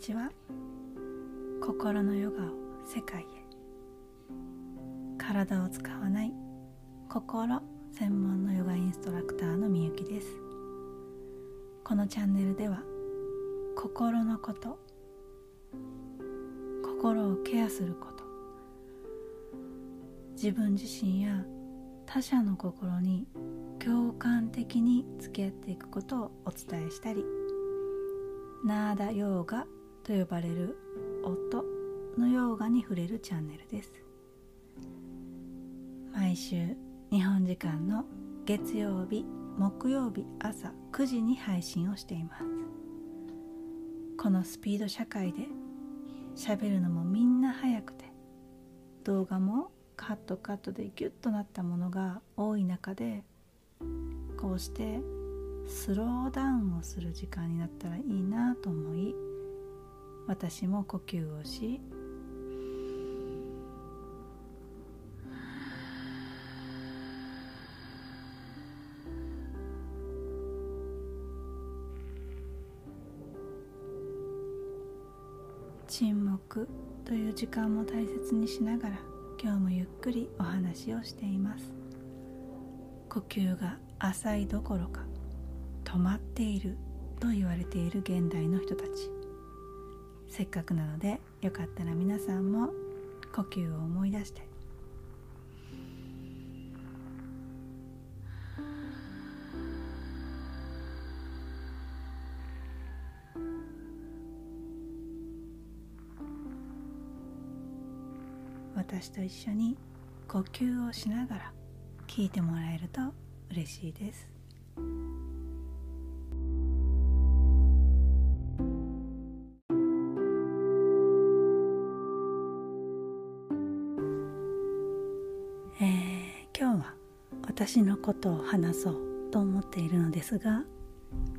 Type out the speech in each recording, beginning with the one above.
ちは心のヨガを世界へ。体を使わない心専門のヨガインストラクターのみゆきです。このチャンネルでは心のこと心をケアすること自分自身や他者の心に共感的に付き合っていくことをお伝えしたりナーダヨーガと呼ばれる音のヨーガに触れるチャンネルです。毎週日本時間の月曜日木曜日朝9時に配信をしています。このスピード社会で喋るのもみんな早くて動画もカットカットでギュッとなったものが多い中でこうしてスローダウンをする時間になったらいいなと思い私も呼吸をし沈黙という時間も大切にしながら今日もゆっくりお話をしています。呼吸が浅いどころか止まっていると言われている現代の人たち。せっかくなのでよかったら皆さんも呼吸を思い出して。私と一緒に呼吸をしながら聞いてもらえると嬉しいです。私のことを話そうと思っているのですが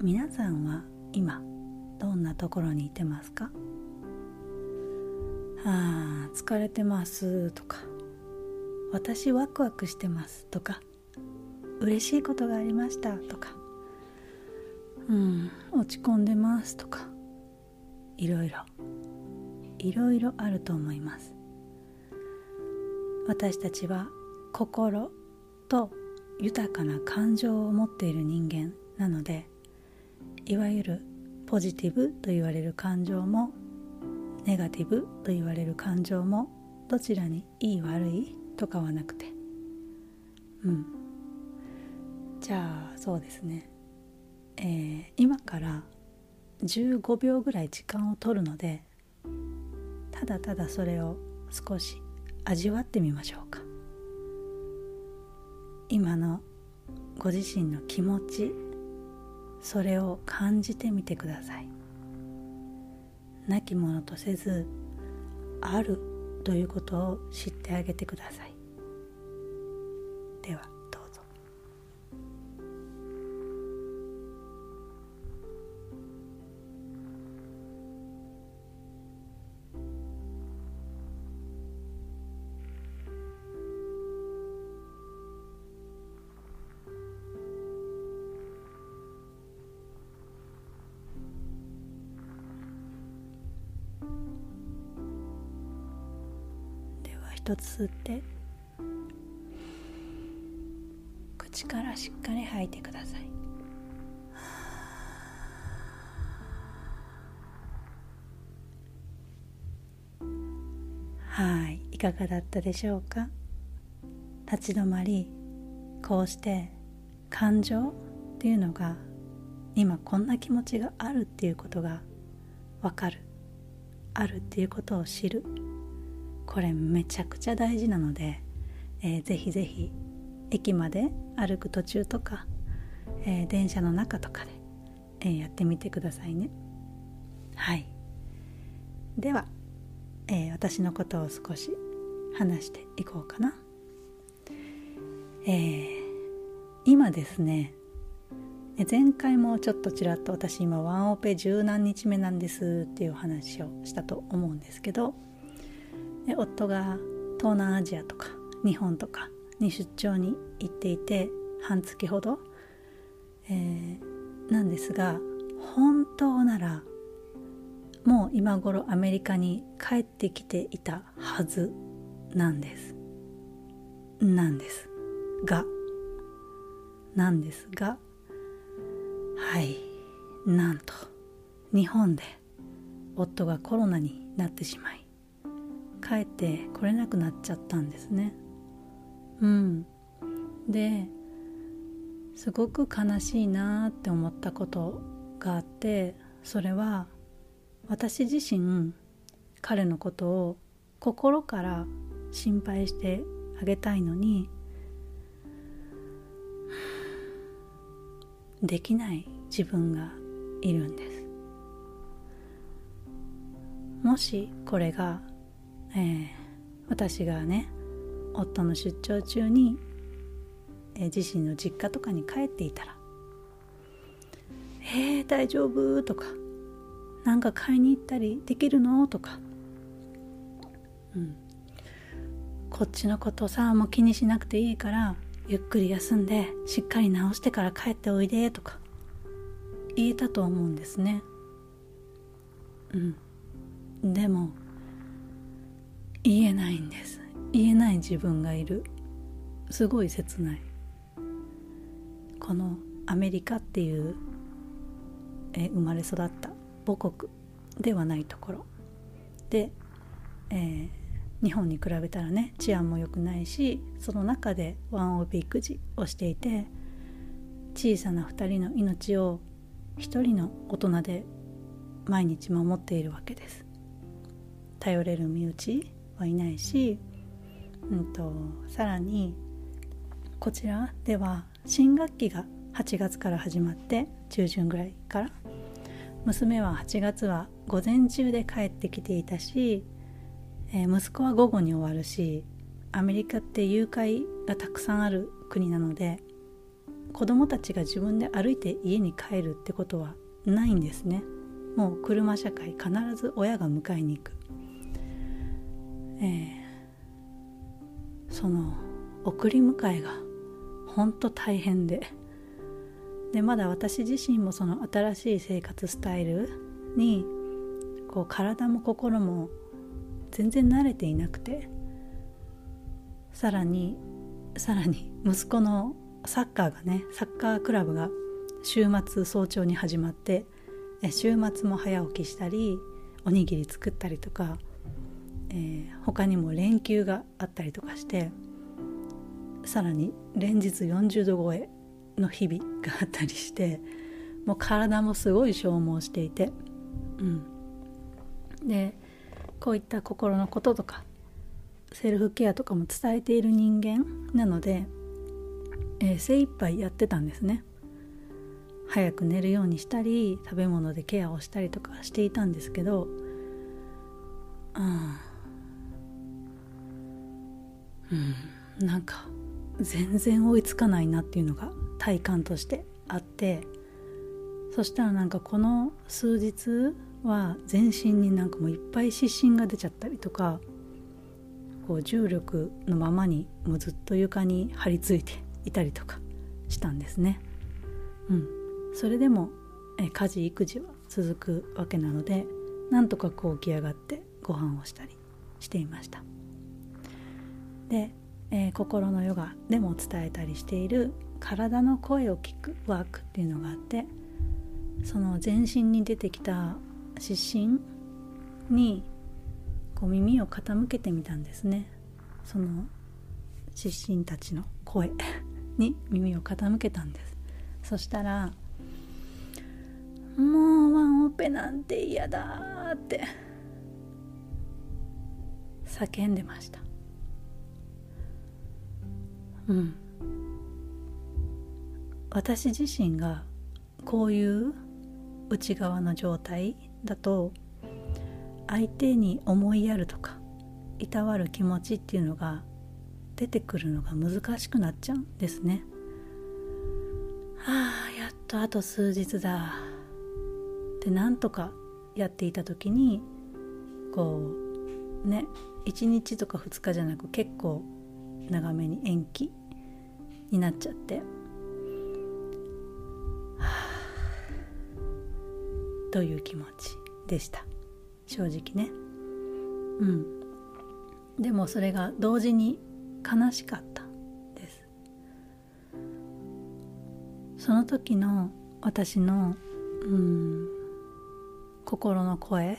皆さんは今どんなところにいてますかあー疲れてますとか私ワクワクしてますとか嬉しいことがありましたとかうん落ち込んでますとかいろいろいろいろあると思います。私たちは心と豊かな感情を持っている人間なのでいわゆるポジティブと言われる感情もネガティブと言われる感情もどちらにいい悪いとかはなくて。うん。じゃあそうですね。えー、今から15秒ぐらい時間を取るのでただただそれを少し味わってみましょうか。今のご自身の気持ちそれを感じてみてください。亡き者とせずあるということを知ってあげてください。一つ吸って口からしっかり吐いてください。はい。いかがだったでしょうか？立ち止まりこうして感情っていうのが今こんな気持ちがあるっていうことがわかる。あるっていうことを知る。これめちゃくちゃ大事なので、えー、ぜひぜひ駅まで歩く途中とか、えー、電車の中とかで、えー、やってみてくださいね。はい。では、えー、私のことを少し話していこうかな。えー、今ですね前回もちょっとちらっと私今ワンオペ十何日目なんですっていう話をしたと思うんですけどで夫が東南アジアとか日本とかに出張に行っていて半月ほど、えー、なんですが本当ならもう今頃アメリカに帰ってきていたはずなんです。なんですが。なんですが。はい。なんと。日本で夫がコロナになってしまい。帰ってこれなくなっちゃったんですね。うん。ですごく悲しいなって思ったことがあってそれは私自身彼のことを心から心配してあげたいのにできない自分がいるんです。もしこれが、えー、私がね夫の出張中に、えー、自身の実家とかに帰っていたら「えー、大丈夫?」とか「なんか買いに行ったりできるの?」とか、うん、こっちのことさもう気にしなくていいからゆっくり休んでしっかり治してから帰っておいでとか言えたと思うんですねうんでも言えないんです。言えない自分がいる。すごい切ない。このアメリカっていうえ生まれ育った母国ではないところ。で、えー、日本に比べたらね治安も良くないしその中でワンオペ育児をしていて小さな2人の命を1人の大人で毎日守っているわけです。頼れる身内はいないし、うんと、さらにこちらでは新学期が8月から始まって中旬ぐらいから娘は8月は午前中で帰ってきていたしえー、息子は午後に終わるしアメリカって誘拐がたくさんある国なので子供たちが自分で歩いて家に帰るってことはないんですね。もう車社会必ず親が迎えに行く、えー、その送り迎えが本当大変で。でまだ私自身もその新しい生活スタイルにこう体も心も全然慣れていなくてさらにさらに息子のサッカーがねサッカークラブが週末早朝に始まって週末も早起きしたりおにぎり作ったりとか、えー、他にも連休があったりとかしてさらに連日40度超えの日々があったりしてもう体もすごい消耗していてうん。でこういった心のこととかセルフケアとかも伝えている人間なので、えー、精一杯やってたんですね。早く寝るようにしたり食べ物でケアをしたりとかしていたんですけどうんうんなんか全然追いつかないなっていうのが体感としてあってそしたらなんかこの数日は全身になんかもういっぱい湿疹が出ちゃったりとかこう重力のままにもうずっと床に張り付いていたりとかしたんですね。うん、それでもえ家事育児は続くわけなのでなんとかこう起き上がってご飯をしたりしていました。で、えー、心のヨガでも伝えたりしている体の声を聞くワークっていうのがあってその全身に出てきた湿疹にこう耳を傾けてみたんですね。その湿疹たちの声に 耳を傾けたんです。そしたら「もうワンオペなんて嫌だ」って叫んでました。うん私自身がこういう内側の状態だと相手に思いやるとかいたわる気持ちっていうのが出てくるのが難しくなっちゃうんですね。はあやっとあと数日だってなんとかやっていた時にこうね1日とか2日じゃなく結構長めに延期になっちゃって。という気持ちでした。正直ね。うん。でもそれが同時に悲しかったです。その時の私のうん心の声。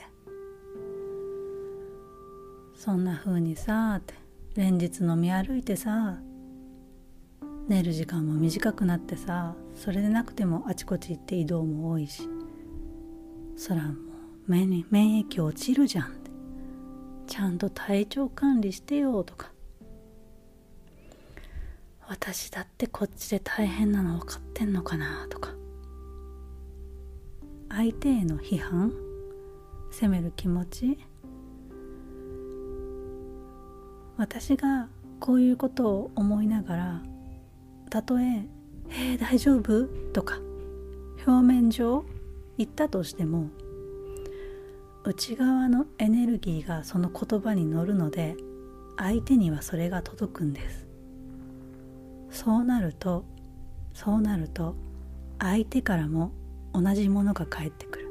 そんな風にさって。連日飲み歩いてさ寝る時間も短くなってさそれでなくてもあちこち行って移動も多いしそらもう免疫落ちるじゃん。ってちゃんと体調管理してよとか。私だってこっちで大変なの分かってんのかなとか。相手への批判責める気持ち。私がこういうことを思いながらたとえ「えー、大丈夫?」とか表面上言ったとしても内側のエネルギーがその言葉に乗るので相手にはそれが届くんです。そうなるとそうなると相手からも同じものが返ってくる。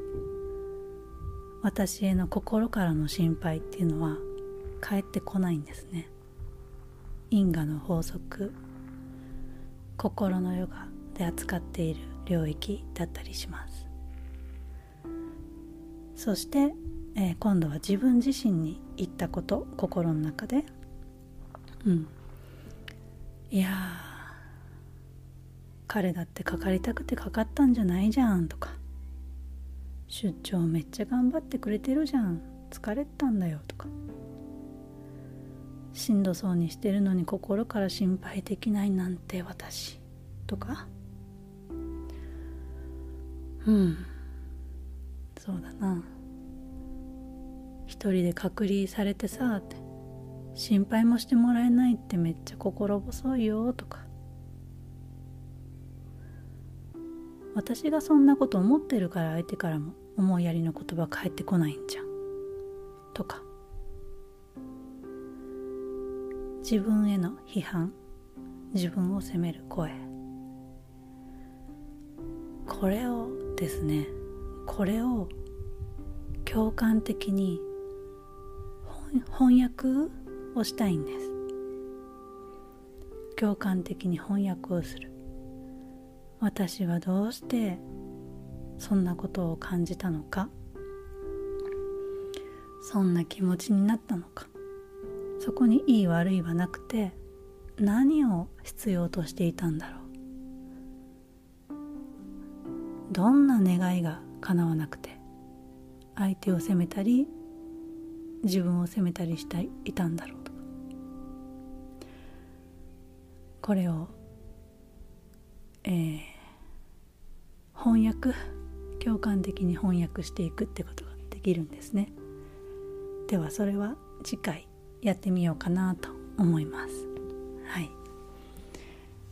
私への心からの心配っていうのは返ってこないんですね。因果の法則。心のヨガで扱っている領域だったりします。そして、えー、今度は自分自身に言ったこと心の中で。うん。いや彼だってかかりたくてかかったんじゃないじゃんとか。出張めっちゃ頑張ってくれてるじゃん。疲れたんだよとか。しんどそうにしてるのに心から心配できないなんて私。とか。うん。そうだな。一人で隔離されてさって心配もしてもらえないってめっちゃ心細いよ。とか。私がそんなこと思ってるから相手からも思いやりの言葉返ってこないんじゃん。とか。自分への批判自分を責める声。これをですねこれを共感的に翻訳をしたいんです。共感的に翻訳をする。私はどうしてそんなことを感じたのか。そんな気持ちになったのか。そこにいい悪いはなくて何を必要としていたんだろう。どんな願いが叶わなくて相手を責めたり自分を責めたりしていたんだろうと。かこれを、えー、翻訳共感的に翻訳していくってことができるんですね。ではそれは次回。やってみようかなと思います。はい、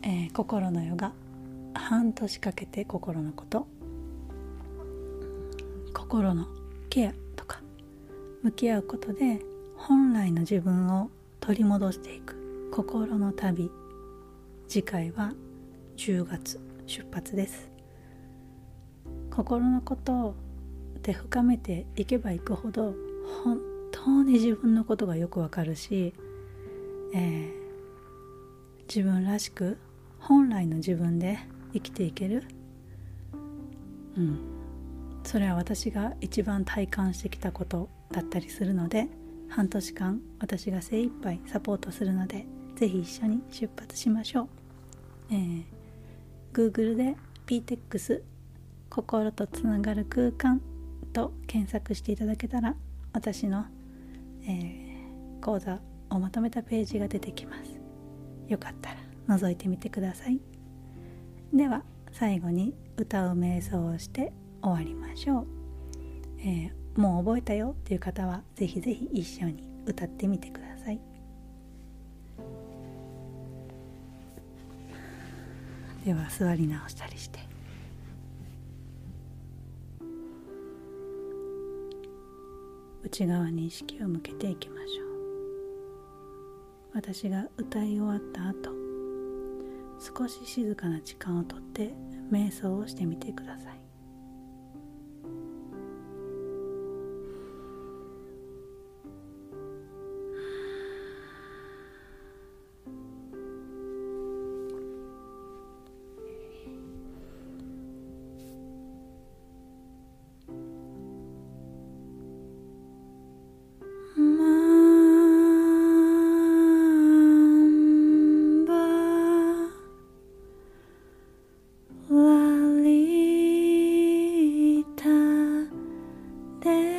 えー、心のヨガ。半年かけて心のこと。心のケアとか。向き合うことで本来の自分を取り戻していく。心の旅。次回は10月出発です。心のことをで深めていけばいくほど本当に自分のことがよくわかるし、えー、自分らしく本来の自分で生きていける。うん。それは私が一番体感してきたことだったりするので半年間私が精一杯サポートするのでぜひ一緒に出発しましょう、えー、Google で PTEX 心とつながる空間と検索していただけたら私のえー、講座をまとめたページが出てきます。よかったら覗いてみてください。では最後に歌う瞑想をして終わりましょう、えー、もう覚えたよっていう方はぜひぜひ一緒に歌ってみてください。では座り直したりして。内側に意識を向けていきましょう。私が歌い終わった後少し静かな時間をとって瞑想をしてみてください。て